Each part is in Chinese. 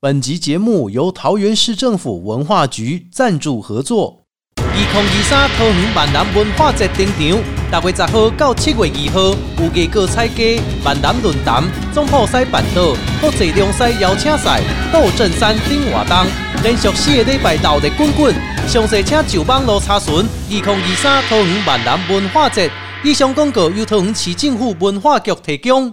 本集节目由桃园市政府文化局赞助合作。二零二三桃园万南文化节登场，六月十号到七月二号，有艺个彩家、万南论坛、总埔西办岛、国际中西邀请赛、斗阵山顶活动，连续四个礼拜斗热滚滚。详细请上网络查询。二零二三桃园万南文化节，以上广告由桃园市政府文化局提供。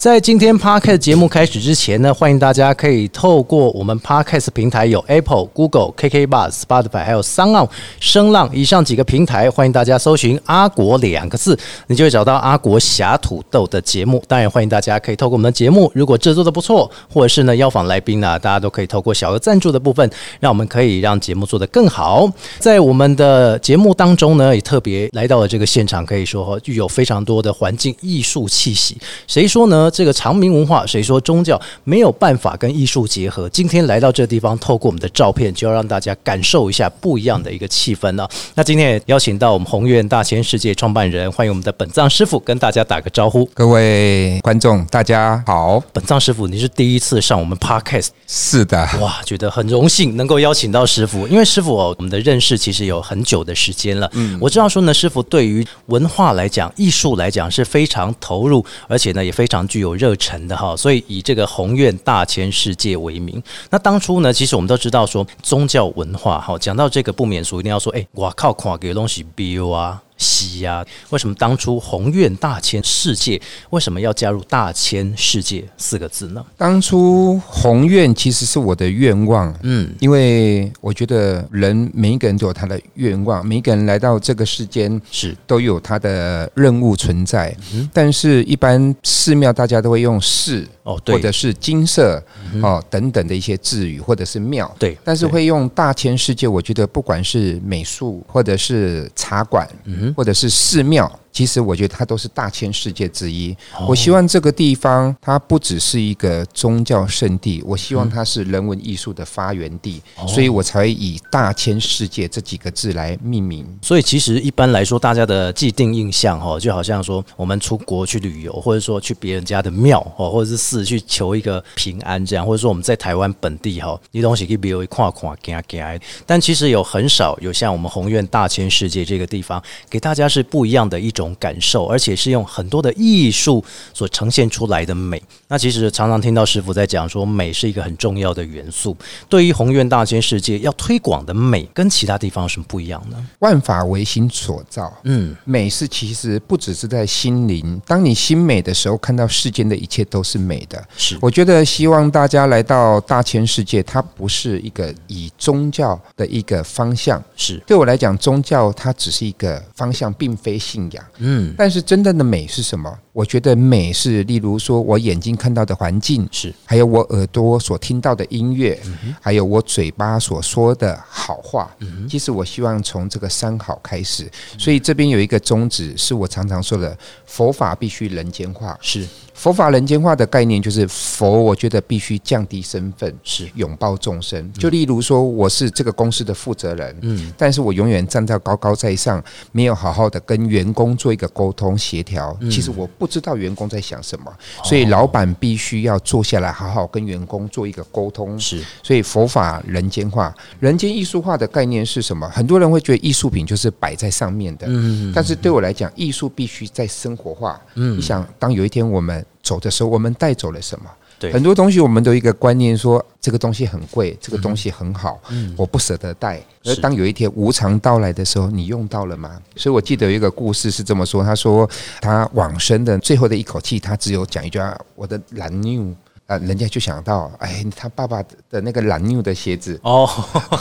在今天 Podcast 节目开始之前呢，欢迎大家可以透过我们 Podcast 平台有 Apple、Google、KK Bus、Spotify 还有商浪、声浪以上几个平台，欢迎大家搜寻“阿国”两个字，你就会找到阿国侠土豆的节目。当然，欢迎大家可以透过我们的节目，如果制作的不错，或者是呢邀访来宾呢，大家都可以透过小额赞助的部分，让我们可以让节目做得更好。在我们的节目当中呢，也特别来到了这个现场，可以说具有非常多的环境艺术气息。谁说呢？这个长明文化，谁说宗教没有办法跟艺术结合？今天来到这个地方，透过我们的照片，就要让大家感受一下不一样的一个气氛呢。那今天也邀请到我们宏愿大千世界创办人，欢迎我们的本藏师傅跟大家打个招呼。各位观众，大家好。本藏师傅，你是第一次上我们 podcast，是的，哇，觉得很荣幸能够邀请到师傅，因为师傅哦，我们的认识其实有很久的时间了。嗯，我知道说呢，师傅对于文化来讲、艺术来讲是非常投入，而且呢也非常具有热忱的哈。所以以这个宏愿大千世界为名。那当初呢，其实我们都知道说宗教文化哈，讲到这个不免俗，一定要说，哎，我靠，看给东西 b 啊。西呀、为什么当初宏愿大千世界为什么要加入大千世界四个字呢？当初宏愿其实是我的愿望，嗯，因为我觉得人每一个人都有他的愿望，每一个人来到这个世间是都有他的任务存在。但是，一般寺庙大家都会用寺哦，对，或者是金色哦等等的一些字语，或者是庙。对，但是会用大千世界，我觉得不管是美术或者是茶馆，嗯或者是寺庙，其实我觉得它都是大千世界之一。哦我希望这个地方它不只是一个宗教圣地，我希望它是人文艺术的发源地，哦所以我才会以大千世界这几个字来命名。所以其实一般来说，大家的既定印象哈，就好像说我们出国去旅游，或者说去别人家的庙哦，或者是寺去求一个平安这样，或者说我们在台湾本地哈，你东西可以比如看看、行行，但其实有很少有像我们宏愿大千世界这个地方，给大家是不一样的一种感受，而且是用很多的艺术所呈现出来的美。那其实常常听到师傅在讲说，美是一个很重要的元素。对于宏愿大千世界要推广的美，跟其他地方有什么不一样呢？万法唯心所造，嗯，美是其实不只是在心灵，当你心美的时候，看到世间的一切都是美的。是我觉得希望大家来到大千世界，它不是一个以宗教的一个方向。是，对我来讲，宗教它只是一个方向，并非信仰。嗯，但是真正的美是什么？我觉得美是，例如说我眼睛看到的环境，是还有我耳朵所听到的音乐，还有我嘴巴所说的好话。其实我希望从这个三好开始，所以这边有一个宗旨，是我常常说的：佛法必须人间化。是佛法人间化的概念就是佛，我觉得必须降低身份，是拥抱众生。就例如说，我是这个公司的负责人，嗯，但是我永远站在高高在上，没有好好的跟员工做一个沟通协调。其实我不知道员工在想什么，所以老板必须要坐下来，好好跟员工做一个沟通。是所以佛法人间化、人间艺术化的概念是什么？很多人会觉得艺术品就是摆在上面的，嗯但是对我来讲，艺术必须在生活化。嗯，你想，当有一天我们走的时候，我们带走了什么？对很多东西我们都有一个观念说，这个东西很贵，这个东西很好，嗯我不舍得带。而当有一天无常到来的时候，你用到了吗？所以我记得有一个故事是这么说：他说他往生的最后的一口气，他只有讲一句话：“我的蓝妞。”啊，人家就想到，哎，他爸爸的那个蓝妞的鞋子哦，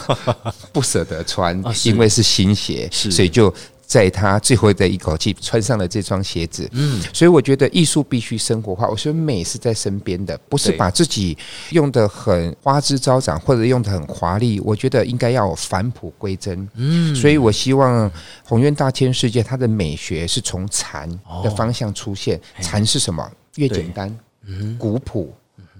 不舍得穿啊，因为是新鞋，是所以就在他最后的一口气穿上了这双鞋子。嗯，所以我觉得艺术必须生活化。我说美是在身边的，不是把自己用的很花枝招展，或者用的很华丽。我觉得应该要返璞归真。嗯，所以我希望宏愿大千世界它的美学是从禅的方向出现。禅是什么？越对简单，古朴。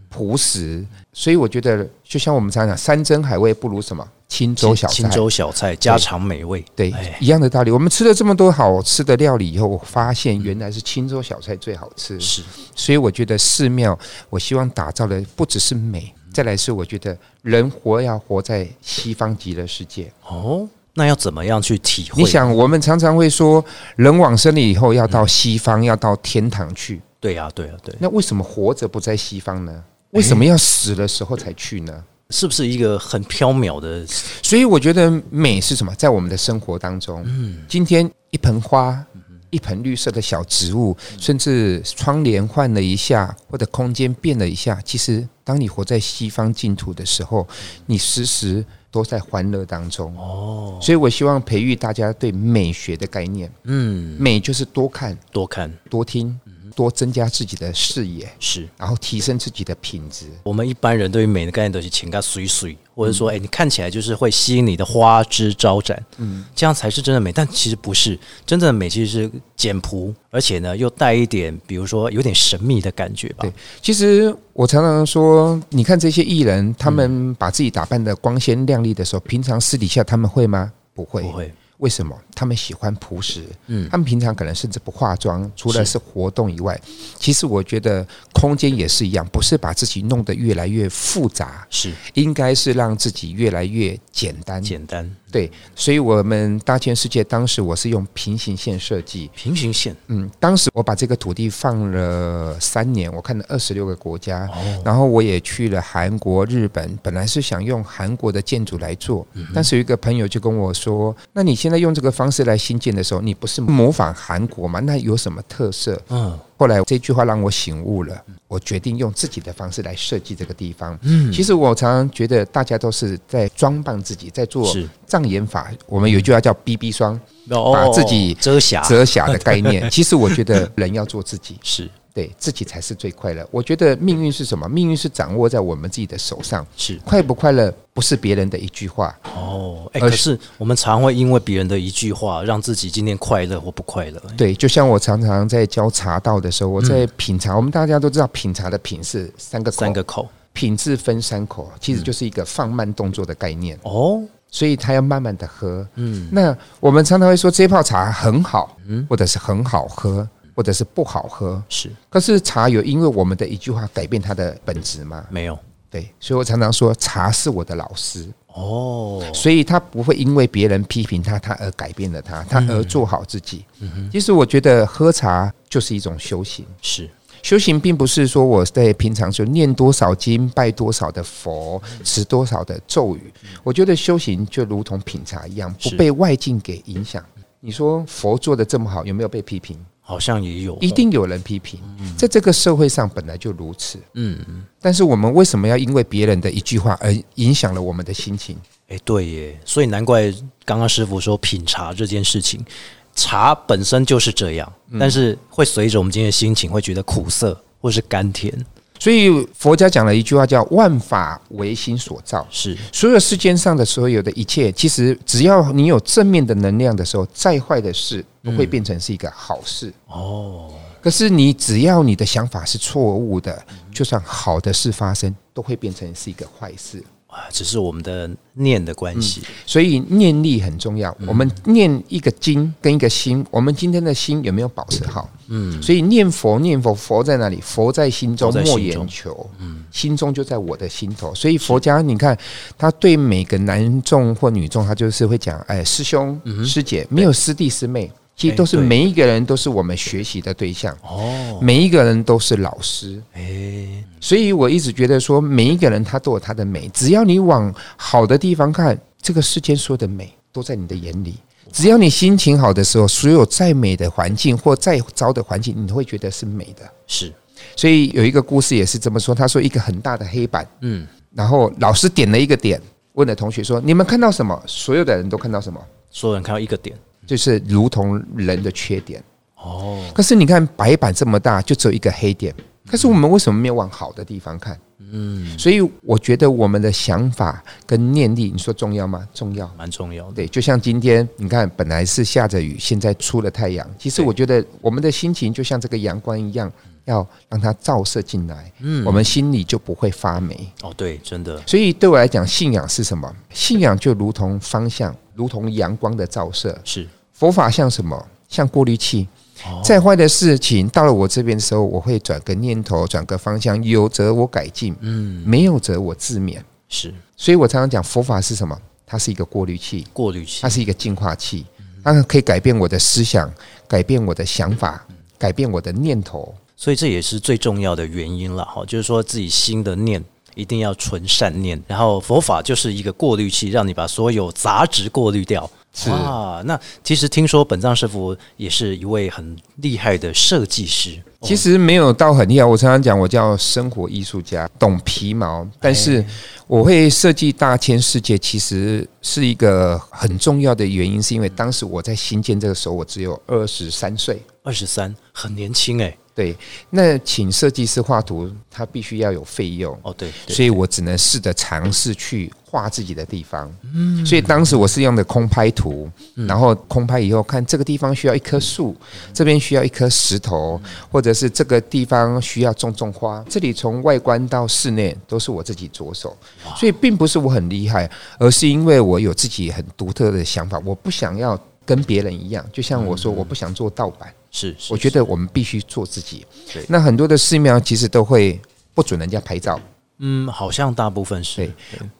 朴实。所以我觉得，就像我们常讲，山珍海味不如什么清粥小菜。青州小菜家常美味，对哎，一样的道理。我们吃了这么多好吃的料理以后，我发现原来是青州小菜最好吃。是所以我觉得寺庙，我希望打造的不只是美，再来是我觉得人活要活在西方极乐世界。哦。那要怎么样去体会？你，想，我们常常会说，人往生了以后要到西方，要到天堂去。对呀、对呀、对，那为什么活着不在西方呢？为什么要死的时候才去呢？是不是一个很缥缈的？所以我觉得美是什么？在我们的生活当中，嗯今天一盆花。一盆绿色的小植物，甚至窗帘换了一下，或者空间变了一下，其实当你活在西方净土的时候，你时时都在欢乐当中。哦，所以我希望培育大家对美学的概念。嗯，美就是多看、多看多听、多增加自己的视野，是然后提升自己的品质。我们一般人对于美的概念都是情感水水，或者说，哎、你看起来就是会吸引你的花枝招展，嗯，这样才是真的美。但其实不是，真正的美其实是简朴，而且呢又带一点，比如说有点神秘的感觉吧对。其实我常常说，你看这些艺人，他们把自己打扮的光鲜亮丽的时候，平常私底下他们会吗？不会，不会，为什么？他们喜欢朴实，嗯他们平常可能甚至不化妆，除了是活动以外，其实我觉得空间也是一样，不是把自己弄得越来越复杂，是应该是让自己越来越简单。简单对，所以我们大千世界当时我是用平行线设计，平行线，嗯，当时我把这个土地放了三年，我看了二十六个国家，哦。然后我也去了韩国、日本，本来是想用韩国的建筑来做，但是有一个朋友就跟我说：“那你现在用这个方式来新建的时候，你不是模仿韩国吗？那有什么特色？”嗯，后来这句话让我醒悟了，我决定用自己的方式来设计这个地方。嗯其实我常常觉得大家都是在装扮自己，在做是障眼法。我们有一句话叫 “BB 霜”，哦把自己遮瑕，遮瑕的概念。其实我觉得人要做自己，是对自己才是最快乐。我觉得命运是什么？命运是掌握在我们自己的手上。是。快不快乐不是别人的一句话，哦，可是我们常会因为别人的一句话，让自己今天快乐或不快乐。对，就像我常常在教茶道的时候，我在品茶，我们大家都知道品茶的品是三个口。三个口。品质分三口，其实就是一个放慢动作的概念，哦，所以他要慢慢的喝。嗯，那我们常常会说这泡茶很好，嗯。或者是很好喝，或者是不好喝。是可是茶有因为我们的一句话改变它的本质吗？没有对，所以我常常说茶是我的老师，哦，所以他不会因为别人批评他，他而改变了他，他而做好自己。嗯其实我觉得喝茶就是一种修行。是修行并不是说我在平常就念多少经、拜多少的佛、持多少的咒语。我觉得修行就如同品茶一样，不被外境给影响。你说佛做的这么好，有没有被批评？好像也有，一定有人批评，在这个社会上本来就如此。嗯，但是我们为什么要因为别人的一句话而影响了我们的心情？哎、对耶，所以难怪刚刚师傅说品茶这件事情，茶本身就是这样，嗯。但是会随着我们今天的心情，会觉得苦涩或是甘甜，所以佛家讲了一句话叫“万法唯心所造”。是。所有世间上的所有的一切，其实只要你有正面的能量的时候，再坏的事都会变成是一个好事。哦，可是你只要你的想法是错误的，就算好的事发生，都会变成是一个坏事。啊，只是我们的念的关系，所以念力很重要。我们念一个经跟一个心，我们今天的心有没有保持好？嗯，所以念佛念佛，佛在哪里？佛在心中，莫言求。嗯，心中就在我的心头。所以佛家你看，他对每个男众或女众，他就是会讲，哎，师兄、师姐，没有师弟师妹。其实都是每一个人都是我们学习的对象，哦，每一个人都是老师。哎、所以我一直觉得说，每一个人他都有他的美，只要你往好的地方看，这个世间所有的美都在你的眼里。只要你心情好的时候，所有再美的环境或再糟的环境，你都会觉得是美的。是，所以有一个故事也是这么说，他说一个很大的黑板，嗯，然后老师点了一个点，问了同学说：“你们看到什么？”所有的人都看到什么？所有人看到一个点，就是如同人的缺点。哦，可是你看白板这么大，就只有一个黑点。可是我们为什么没有往好的地方看？嗯，所以我觉得我们的想法跟念力，你说重要吗？重要。蛮重要的，对，就像今天你看，本来是下着雨，现在出了太阳。其实我觉得我们的心情就像这个阳光一样，要让它照射进来，嗯我们心里就不会发霉。哦，对，真的所以对我来讲，信仰是什么？信仰就如同方向，如同阳光的照射。是佛法像什么？像过滤器。哦再坏的事情到了我这边的时候，我会转个念头，转个方向，有则我改进，嗯没有则我自勉。是所以我常常讲，佛法是什么？它是一个过滤器，过滤器它，是一个净化器，它可以改变我的思想，改变我的想法，改变我的念头。所以这也是最重要的原因了哈，就是说自己心的念。一定要存善念，然后佛法就是一个过滤器，让你把所有杂质过滤掉。是哇，那其实听说本藏师傅也是一位很厉害的设计师。其实没有到很厉害，我常常讲我叫生活艺术家，懂皮毛，但是我会设计大千世界，其实是一个很重要的原因，是因为当时我在新建这个时候，我只有二十三岁。二十三，很年轻哎。对，那请设计师画图，他必须要有费用，哦，对，对所以我只能试着尝试去画自己的地方。嗯，所以当时我是用的空拍图，然后空拍以后看这个地方需要一棵树，这边需要一颗石头，或者是这个地方需要种种花。这里从外观到室内都是我自己着手，所以并不是我很厉害，而是因为我有自己很独特的想法，我不想要跟别人一样。就像我说，我不想做盗版。是，是我觉得我们必须做自己对。那很多的寺庙其实都会不准人家拍照。嗯，好像大部分是对，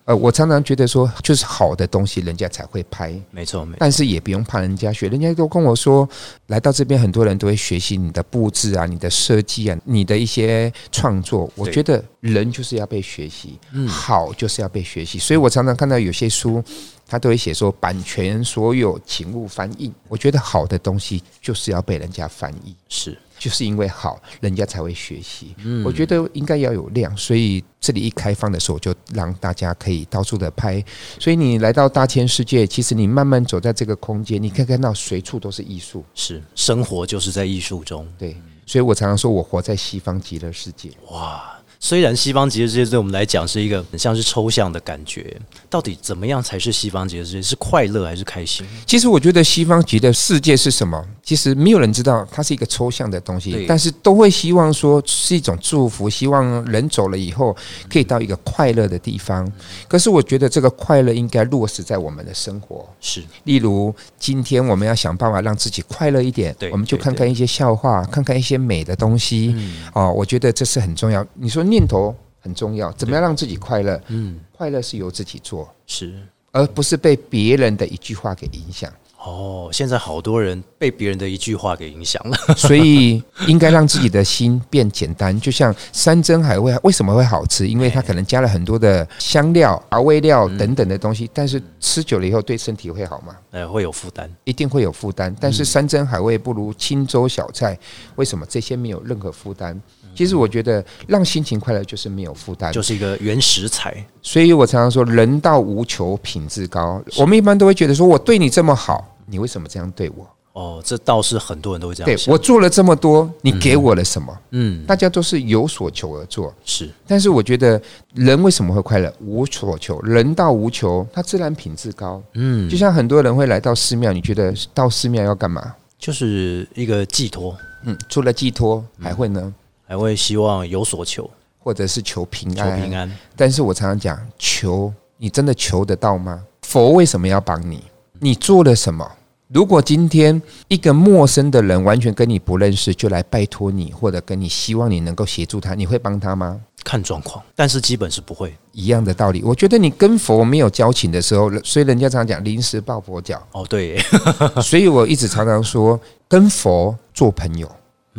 呃，我常常觉得说，就是好的东西人家才会拍，没错，没错，但是也不用怕人家学。人家都跟我说，来到这边很多人都会学习你的布置啊、你的设计啊、你的一些创作。我觉得人就是要被学习，好就是要被学习。所以我常常看到有些书。他都会写说版权所有，请勿翻译。我觉得好的东西就是要被人家翻译。是就是因为好，人家才会学习。我觉得应该要有量，所以这里一开放的时候，就让大家可以到处的拍。所以你来到大千世界，其实你慢慢走在这个空间，你可以看到随处都是艺术。是，生活就是在艺术中。对，所以我常常说我活在西方极乐世界。哇，虽然西方极乐世界对我们来讲是一个很像是抽象的感觉，到底怎么样才是西方极乐世界？是快乐还是开心？其实我觉得西方极乐世界是什么？其实没有人知道，它是一个抽象的东西对，但是都会希望说是一种祝福，希望人走了以后可以到一个快乐的地方。可是我觉得这个快乐应该落实在我们的生活。是例如，今天我们要想办法让自己快乐一点对，我们就看看一些笑话，看看一些美的东西。哦，我觉得这是很重要。你说念头很重要，怎么样让自己快乐？嗯，快乐是由自己做，是。而不是被别人的一句话给影响。哦，现在好多人被别人的一句话给影响了。所以应该让自己的心变简单，就像山珍海味为什么会好吃？因为它可能加了很多的香料、调味料等等的东西，但是吃久了以后对身体会好吗？呃，会有负担。一定会有负担。但是山珍海味不如清粥小菜，为什么这些没有任何负担？其实我觉得让心情快乐就是没有负担，就是一个原食材。所以我常常说人到无求，品质高。我们一般都会觉得说我对你这么好，你为什么这样对我？哦，这倒是很多人都会这样对想。我做了这么多，你给我了什么？嗯，大家都是有所求而做。是但是我觉得人为什么会快乐？无所求，人到无求，他自然品质高。嗯就，像很多人会来到寺庙，你觉得到寺庙要干嘛？就是一个寄托，嗯，除了寄托，还会呢？还会希望有所求，或者是求平安求安。平安。但是我常常讲，求你真的求得到吗？佛为什么要帮你？你做了什么？如果今天一个陌生的人完全跟你不认识，就来拜托你，或者跟你希望你能够协助他，你会帮他吗？看状况，但是基本是不会。一样的道理，我觉得你跟佛没有交情的时候，所以人家常常讲临时抱佛脚，哦，对，所以我一直常常说，跟佛做朋友，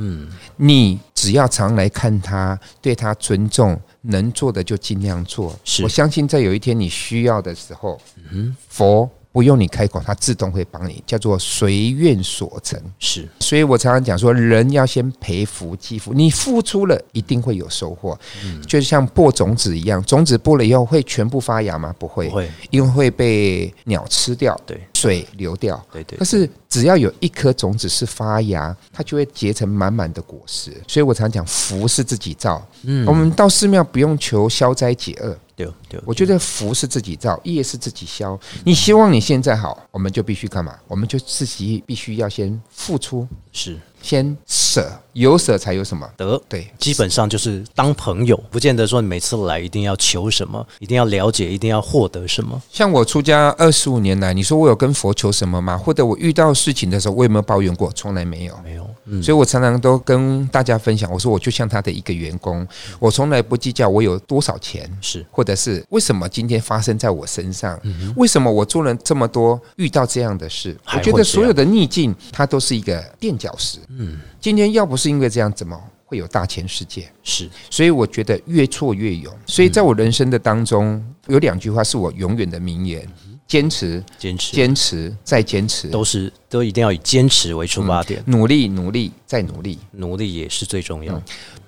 嗯，你只要常来看他，对他尊重，能做的就尽量做。是。我相信在有一天你需要的时候，嗯佛不用你开口，它自动会帮你，叫做随愿所成。是所以我常常讲说，人要先培福积福，你付出了一定会有收获，嗯就像播种子一样，种子播了以后会全部发芽吗？不会，不会，因为会被鸟吃掉，对水流掉。对对可，是只要有一颗种子是发芽，它就会结成满满的果实。所以我常讲，福是自己造。嗯我们到寺庙不用求消灾解厄，对对，我觉得福是自己造，业是自己消。你希望你现在好，我们就必须干嘛？我们就自己必须要先付出，是先舍，有舍才有什么？得对，基本上就是当朋友，不见得说你每次来一定要求什么，一定要了解，一定要获得什么。像我出家二十五年来，你说我有跟佛求什么吗？或者我遇到事情的时候，我有没有抱怨过？从来没有。没有，嗯，所以我常常都跟大家分享，我说我就像他的一个员工，我从来不计较我有多少钱，是或者是为什么今天发生在我身上，为什么我做了这么多遇到这样的事，我觉得所有的逆境它都是一个垫脚石。嗯，今天要不是因为这样，怎么会有大千世界？是，所以我觉得越挫越勇。所以在我人生的当中，有两句话是我永远的名言：坚持、坚持，坚持再坚持，都是都一定要以坚持为出发点，努力、努力再努力。努力也是最重要。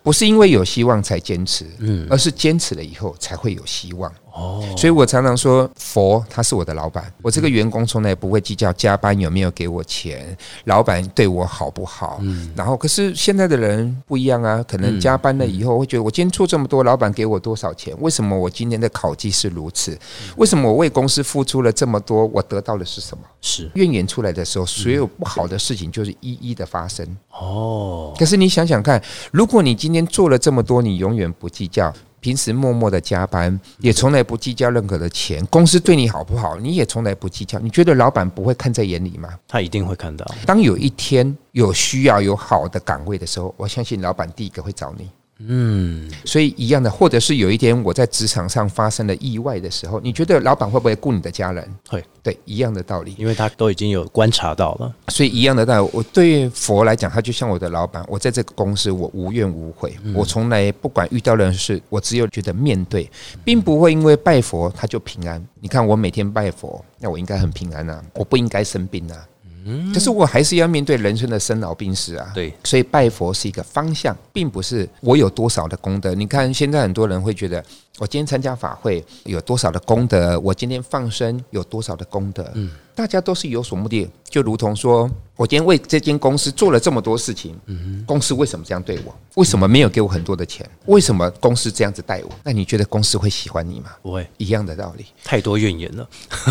不是因为有希望才坚持，嗯而是坚持了以后才会有希望。哦，所以我常常说，佛他是我的老板，我这个员工从来不会计较加班有没有给我钱，老板对我好不好。嗯然后，可是现在的人不一样啊，可能加班了以后会觉得，我今天做这么多，老板给我多少钱？为什么我今天的考绩是如此？为什么我为公司付出了这么多，我得到的是什么？是怨言出来的时候，所有不好的事情就是一一的发生。哦，可是你想想看，如果你今天做了这么多，你永远不计较，平时默默的加班，也从来不计较任何的钱，公司对你好不好，你也从来不计较，你觉得老板不会看在眼里吗？他一定会看到。当有一天有需要有好的岗位的时候，我相信老板第一个会找你。嗯，所以一样的，或者是有一天我在职场上发生了意外的时候，你觉得老板会不会顾你的家人？会，对，一样的道理。因为他都已经有观察到了。所以一样的道理，我对佛来讲，他就像我的老板。我在这个公司，我无怨无悔，我从来不管遇到人事，我只有觉得面对，并不会因为拜佛他就平安。你看我每天拜佛，那我应该很平安啊，我不应该生病啊。可是我还是要面对人生的生老病死啊。对，所以拜佛是一个方向，并不是我有多少的功德。你看现在很多人会觉得，我今天参加法会有多少的功德，我今天放生有多少的功德。嗯，大家都是有所目的，就如同说我今天为这间公司做了这么多事情，嗯公司为什么这样对我？为什么没有给我很多的钱？为什么公司这样子待我？那你觉得公司会喜欢你吗？不会一样的道理。太多怨言了。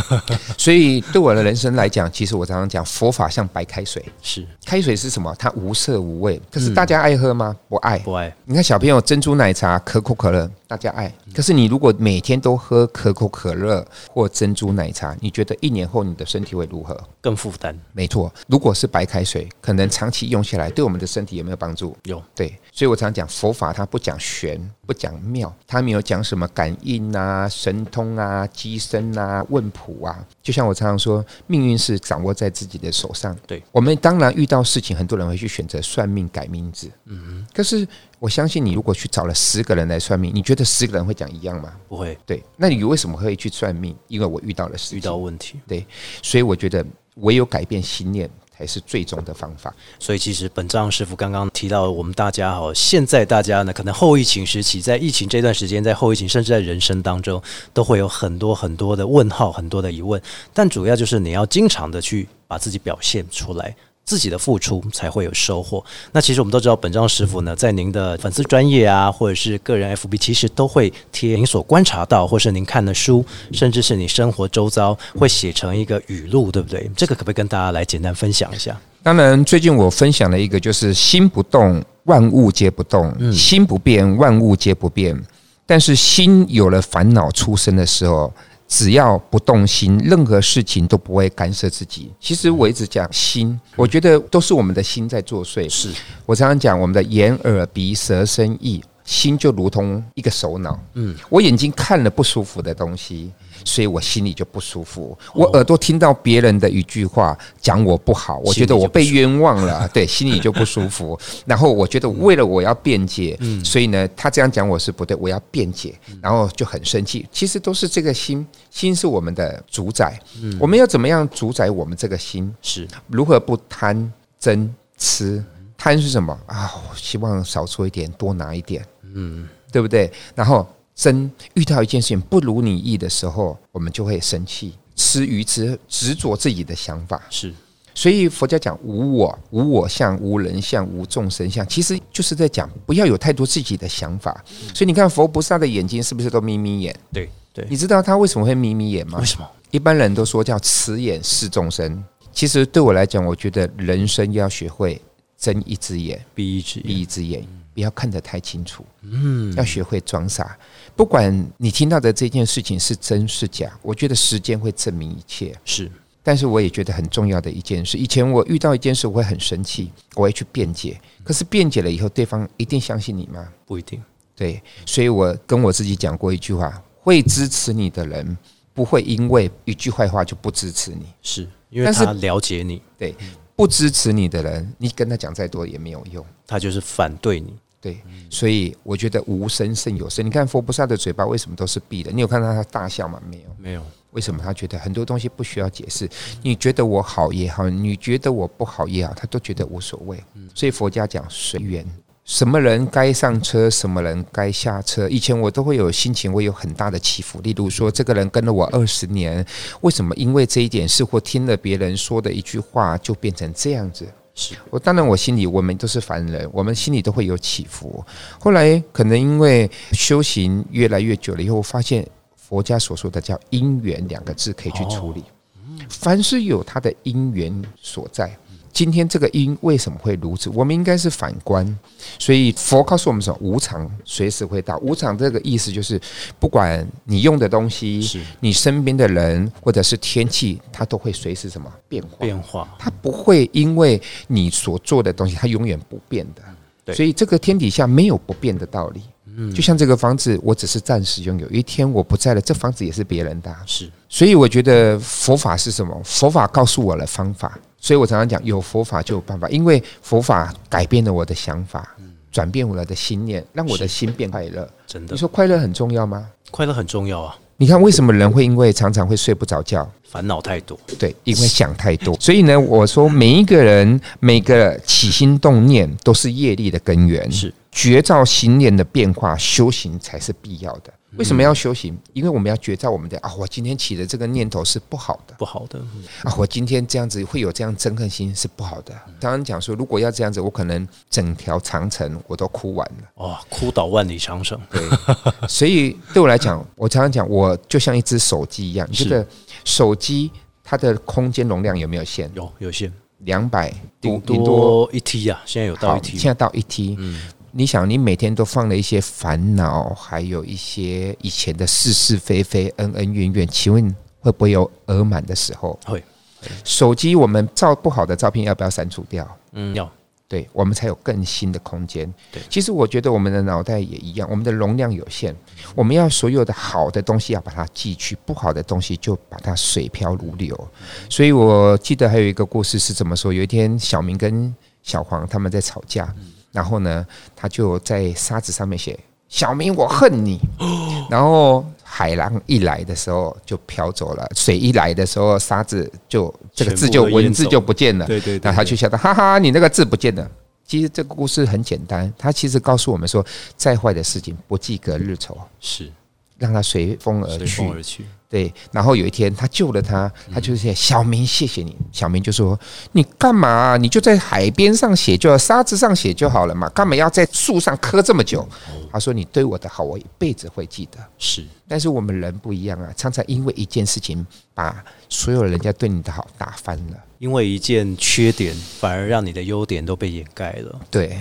所以对我的人生来讲，其实我常常讲，佛法像白开水。是开水是什么？它无色无味。可是大家爱喝吗？不爱。不爱你看小朋友珍珠奶茶、可口可乐，大家爱。可是你如果每天都喝可口可乐或珍珠奶茶，你觉得一年后你的身体会如何？更负担。没错，如果是白开水，可能长期用下来对我们的身体有没有帮助？有对，所以我常讲佛法，它不讲玄，不讲妙，它没有讲什么感应啊、神通啊、机身啊、问卜啊。就像我常常说，命运是掌握在自己的手上。对我们当然遇到事情，很多人会去选择算命改名字。嗯，可是我相信你，如果去找了十个人来算命，你觉得十个人会讲一样吗？不会对，那你为什么会去算命？因为我遇到了事情，遇到问题，对，所以我觉得唯有改变心念才是最终的方法。所以其实本章师傅刚刚提到，我们大家哈，现在大家呢，可能后疫情时期，在疫情这段时间，在后疫情，甚至在人生当中，都会有很多很多的问号，很多的疑问。但主要就是你要经常的去把自己表现出来。自己的付出才会有收获。那其实我们都知道，本章师傅呢，在您的粉丝专业啊，或者是个人 FB，其实都会贴您所观察到，或是您看的书，甚至是你生活周遭会写成一个语录，对不对？这个可不可以跟大家来简单分享一下？当然，最近我分享了一个，就是心不动，万物皆不动；心不变，万物皆不变。但是心有了烦恼出生的时候，只要不动心，任何事情都不会干涉自己。其实我一直讲心，我觉得都是我们的心在作祟。是我常常讲，我们的眼、耳、鼻、舌、身、意，心就如同一个首脑。嗯，我眼睛看了不舒服的东西，所以我心里就不舒服。我耳朵听到别人的一句话讲我不好，我觉得我被冤枉了，对，心里就不舒服。然后我觉得为了我要辩解，所以呢，他这样讲我是不对，我要辩解，然后就很生气。其实都是这个心，心是我们的主宰。我们要怎么样主宰我们这个心？是，如何不贪真痴？贪是什么啊？我希望少做一点，多拿一点，嗯，对不对？然后嗔遇到一件事情不如你意的时候，我们就会生气。痴愚痴执着自己的想法，是所以佛教讲无我、无我相、无人相、无众生相，其实就是在讲不要有太多自己的想法。所以你看佛菩萨的眼睛是不是都眯眯眼？对对。你知道他为什么会眯眯眼吗？为什么？一般人都说叫慈眼视众生，其实对我来讲，我觉得人生要学会睁一只眼闭一只眼，闭一只眼，不要看得太清楚。嗯，要学会装傻。不管你听到的这件事情是真是假，我觉得时间会证明一切。是但是我也觉得很重要的一件事，以前我遇到一件事，我会很生气，我会去辩解。可是辩解了以后，对方一定相信你吗？不一定对，所以我跟我自己讲过一句话：会支持你的人，不会因为一句坏话就不支持你。是因为但是他了解你，对，不支持你的人，你跟他讲再多也没有用。他就是反对你。对，所以我觉得无声胜有声。你看佛菩萨的嘴巴为什么都是闭的？你有看到他大笑吗？没有。没有，为什么他觉得很多东西不需要解释？你觉得我好也好，你觉得我不好也好，他都觉得无所谓。所以佛家讲随缘，什么人该上车，什么人该下车。以前我都会有心情会有很大的起伏，例如说这个人跟了我二十年，为什么因为这一点事或听了别人说的一句话就变成这样子？是我当然，我心里我们都是凡人，我们心里都会有起伏。后来可能因为修行越来越久了以后，我发现佛家所说的叫因缘两个字可以去处理。凡是有它的因缘所在。今天这个因为什么会如此？我们应该是反观，所以佛告诉我们说，无常随时会到。无常这个意思就是，不管你用的东西，你身边的人或者是天气，它都会随时什么变化。变化，它不会因为你所做的东西，它永远不变的。对所以这个天底下没有不变的道理。嗯，就像这个房子，我只是暂时拥有，有一天我不在了，这房子也是别人的啊。是所以我觉得佛法是什么？佛法告诉我了方法，所以我常常讲，有佛法就有办法，因为佛法改变了我的想法，转变我的心念，让我的心变快乐。真的你，说快乐很重要吗？快乐很重要啊，你看为什么人会因为常常会睡不着觉？烦恼太多，对，因为想太多。所以呢，我说每一个人每个起心动念都是业力的根源，是觉照心念的变化，修行才是必要的。为什么要修行？因为我们要觉照我们的啊，我今天起的这个念头是不好的不好的，啊，我今天这样子会有这样憎恨心是不好的。常常讲说，如果要这样子，我可能整条长城我都哭完了。哦，哭倒万里长城，对，所以对我来讲，我常常讲，我就像一只手机一样。你觉得手机它的空间容量有没有限？有有限，两百顶顶多多一 T 啊，现在有到，一 T，现在到一 T。你想，你每天都放了一些烦恼，还有一些以前的是是非非、恩恩怨怨，请问会不会有额满的时候？会，手机我们照不好的照片要不要删除掉？嗯，要对我们才有更新的空间对。其实我觉得我们的脑袋也一样，我们的容量有限，我们要所有的好的东西要把它记去，不好的东西就把它水漂如流。所以我记得还有一个故事是怎么说：有一天小明跟小黄他们在吵架，然后呢，他就在沙子上面写“小明，我恨你”，然后海浪一来的时候就飘走了，水一来的时候沙子就这个字就文字就不见了。对对对那他就晓得，哈哈，你那个字不见了。其实这个故事很简单，它其实告诉我们说，再坏的事情不计隔日仇，是让他随风而去。而去，对，然后有一天他救了他，他嗯就写小明谢谢你。小明就说：“你干嘛啊、你就在海边上写就好，沙子上写就好了嘛，干嘛要在树上刻这么久？”哦他说：“你对我的好，我一辈子会记得。”是但是我们人不一样啊，常常因为一件事情，把所有人家对你的好打翻了。因为一件缺点，反而让你的优点都被掩盖了。对，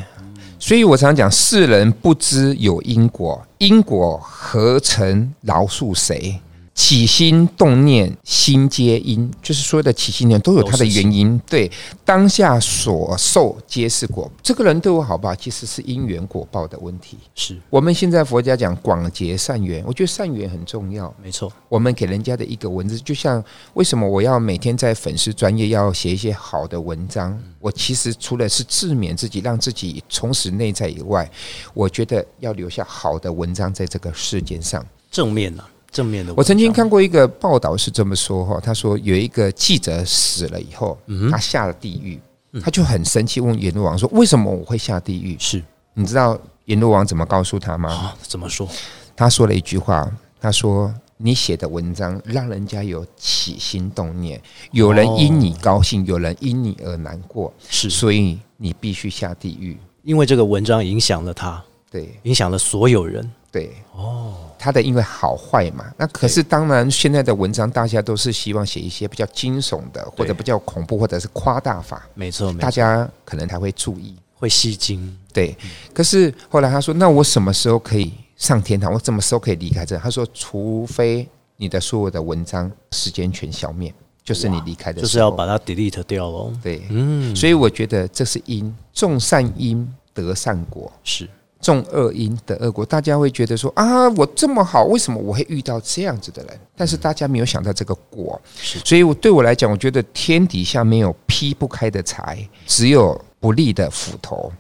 所以我常讲，世人不知有因果，因果何曾饶恕谁？起心动念，心皆因，就是所有的起心念都有它的原因。对，当下所受皆是果。这个人对我好不好，其实是因缘果报的问题。是我们现在佛家讲广结善缘，我觉得善缘很重要。没错，我们给人家的一个文字，就像为什么我要每天在粉丝专业要写一些好的文章？我其实除了是自勉自己，让自己充实内在以外，我觉得要留下好的文章在这个世界上。正面呐、正面的。我曾经看过一个报道是这么说哈，他说有一个记者死了以后，他下了地狱，他就很生气，问阎罗王说：“为什么我会下地狱是？”你知道阎罗王怎么告诉他吗？啊，怎么说？他说了一句话，他说：“你写的文章让人家有起心动念，有人因你高兴，有人因你而难过，是所以你必须下地狱。因为这个文章影响了他，对影响了所有人。对，哦，他的因为好坏嘛，那可是当然现在的文章大家都是希望写一些比较惊悚的，或者比较恐怖，或者是夸大法，没错，大家可能才会注意。会吸睛。对，可是后来他说：“那我什么时候可以上天堂？我什么时候可以离开这？”他说：“除非你的所有的文章时间全消灭，就是你离开的时候，就是要把它 delete 掉喽。对，嗯，所以我觉得这是因，种善因得善果，是种恶因得恶果。大家会觉得说啊，我这么好，为什么我会遇到这样子的人？但是大家没有想到这个果，所以我对我来讲，我觉得天底下没有劈不开的柴，只有不利的斧头。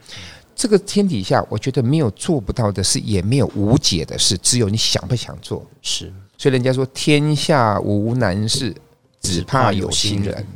这个天底下，我觉得没有做不到的事，也没有无解的事，只有你想不想做。是，所以人家说天下无难事，只怕有心人。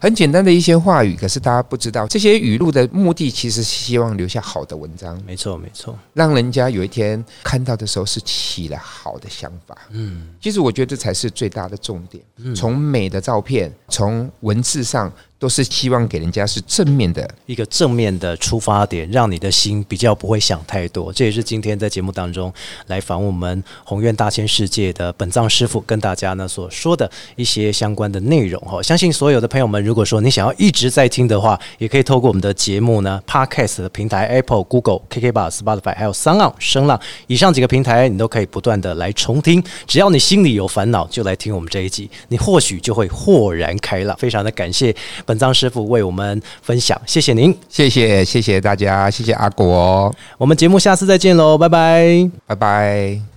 很简单的一些话语，可是大家不知道，这些语录的目的其实是希望留下好的文章，没错没错，让人家有一天看到的时候是起了好的想法。嗯，其实我觉得这才是最大的重点。从美的照片，从文字上。都是希望给人家是正面的一个正面的出发点，让你的心比较不会想太多。这也是今天在节目当中来访我们宏愿大千世界的本藏师傅跟大家呢所说的一些相关的内容哈。相信所有的朋友们，如果说你想要一直在听的话，也可以透过我们的节目呢，Podcast 的平台 Apple、Google、KK Bar、Spotify 还有三浪声浪以上几个平台，你都可以不断的来重听。只要你心里有烦恼，就来听我们这一集，你或许就会豁然开朗。非常的感谢。本章师傅为我们分享，谢谢您，谢谢谢谢大家，谢谢阿果，我们节目下次再见喽，拜拜，拜拜。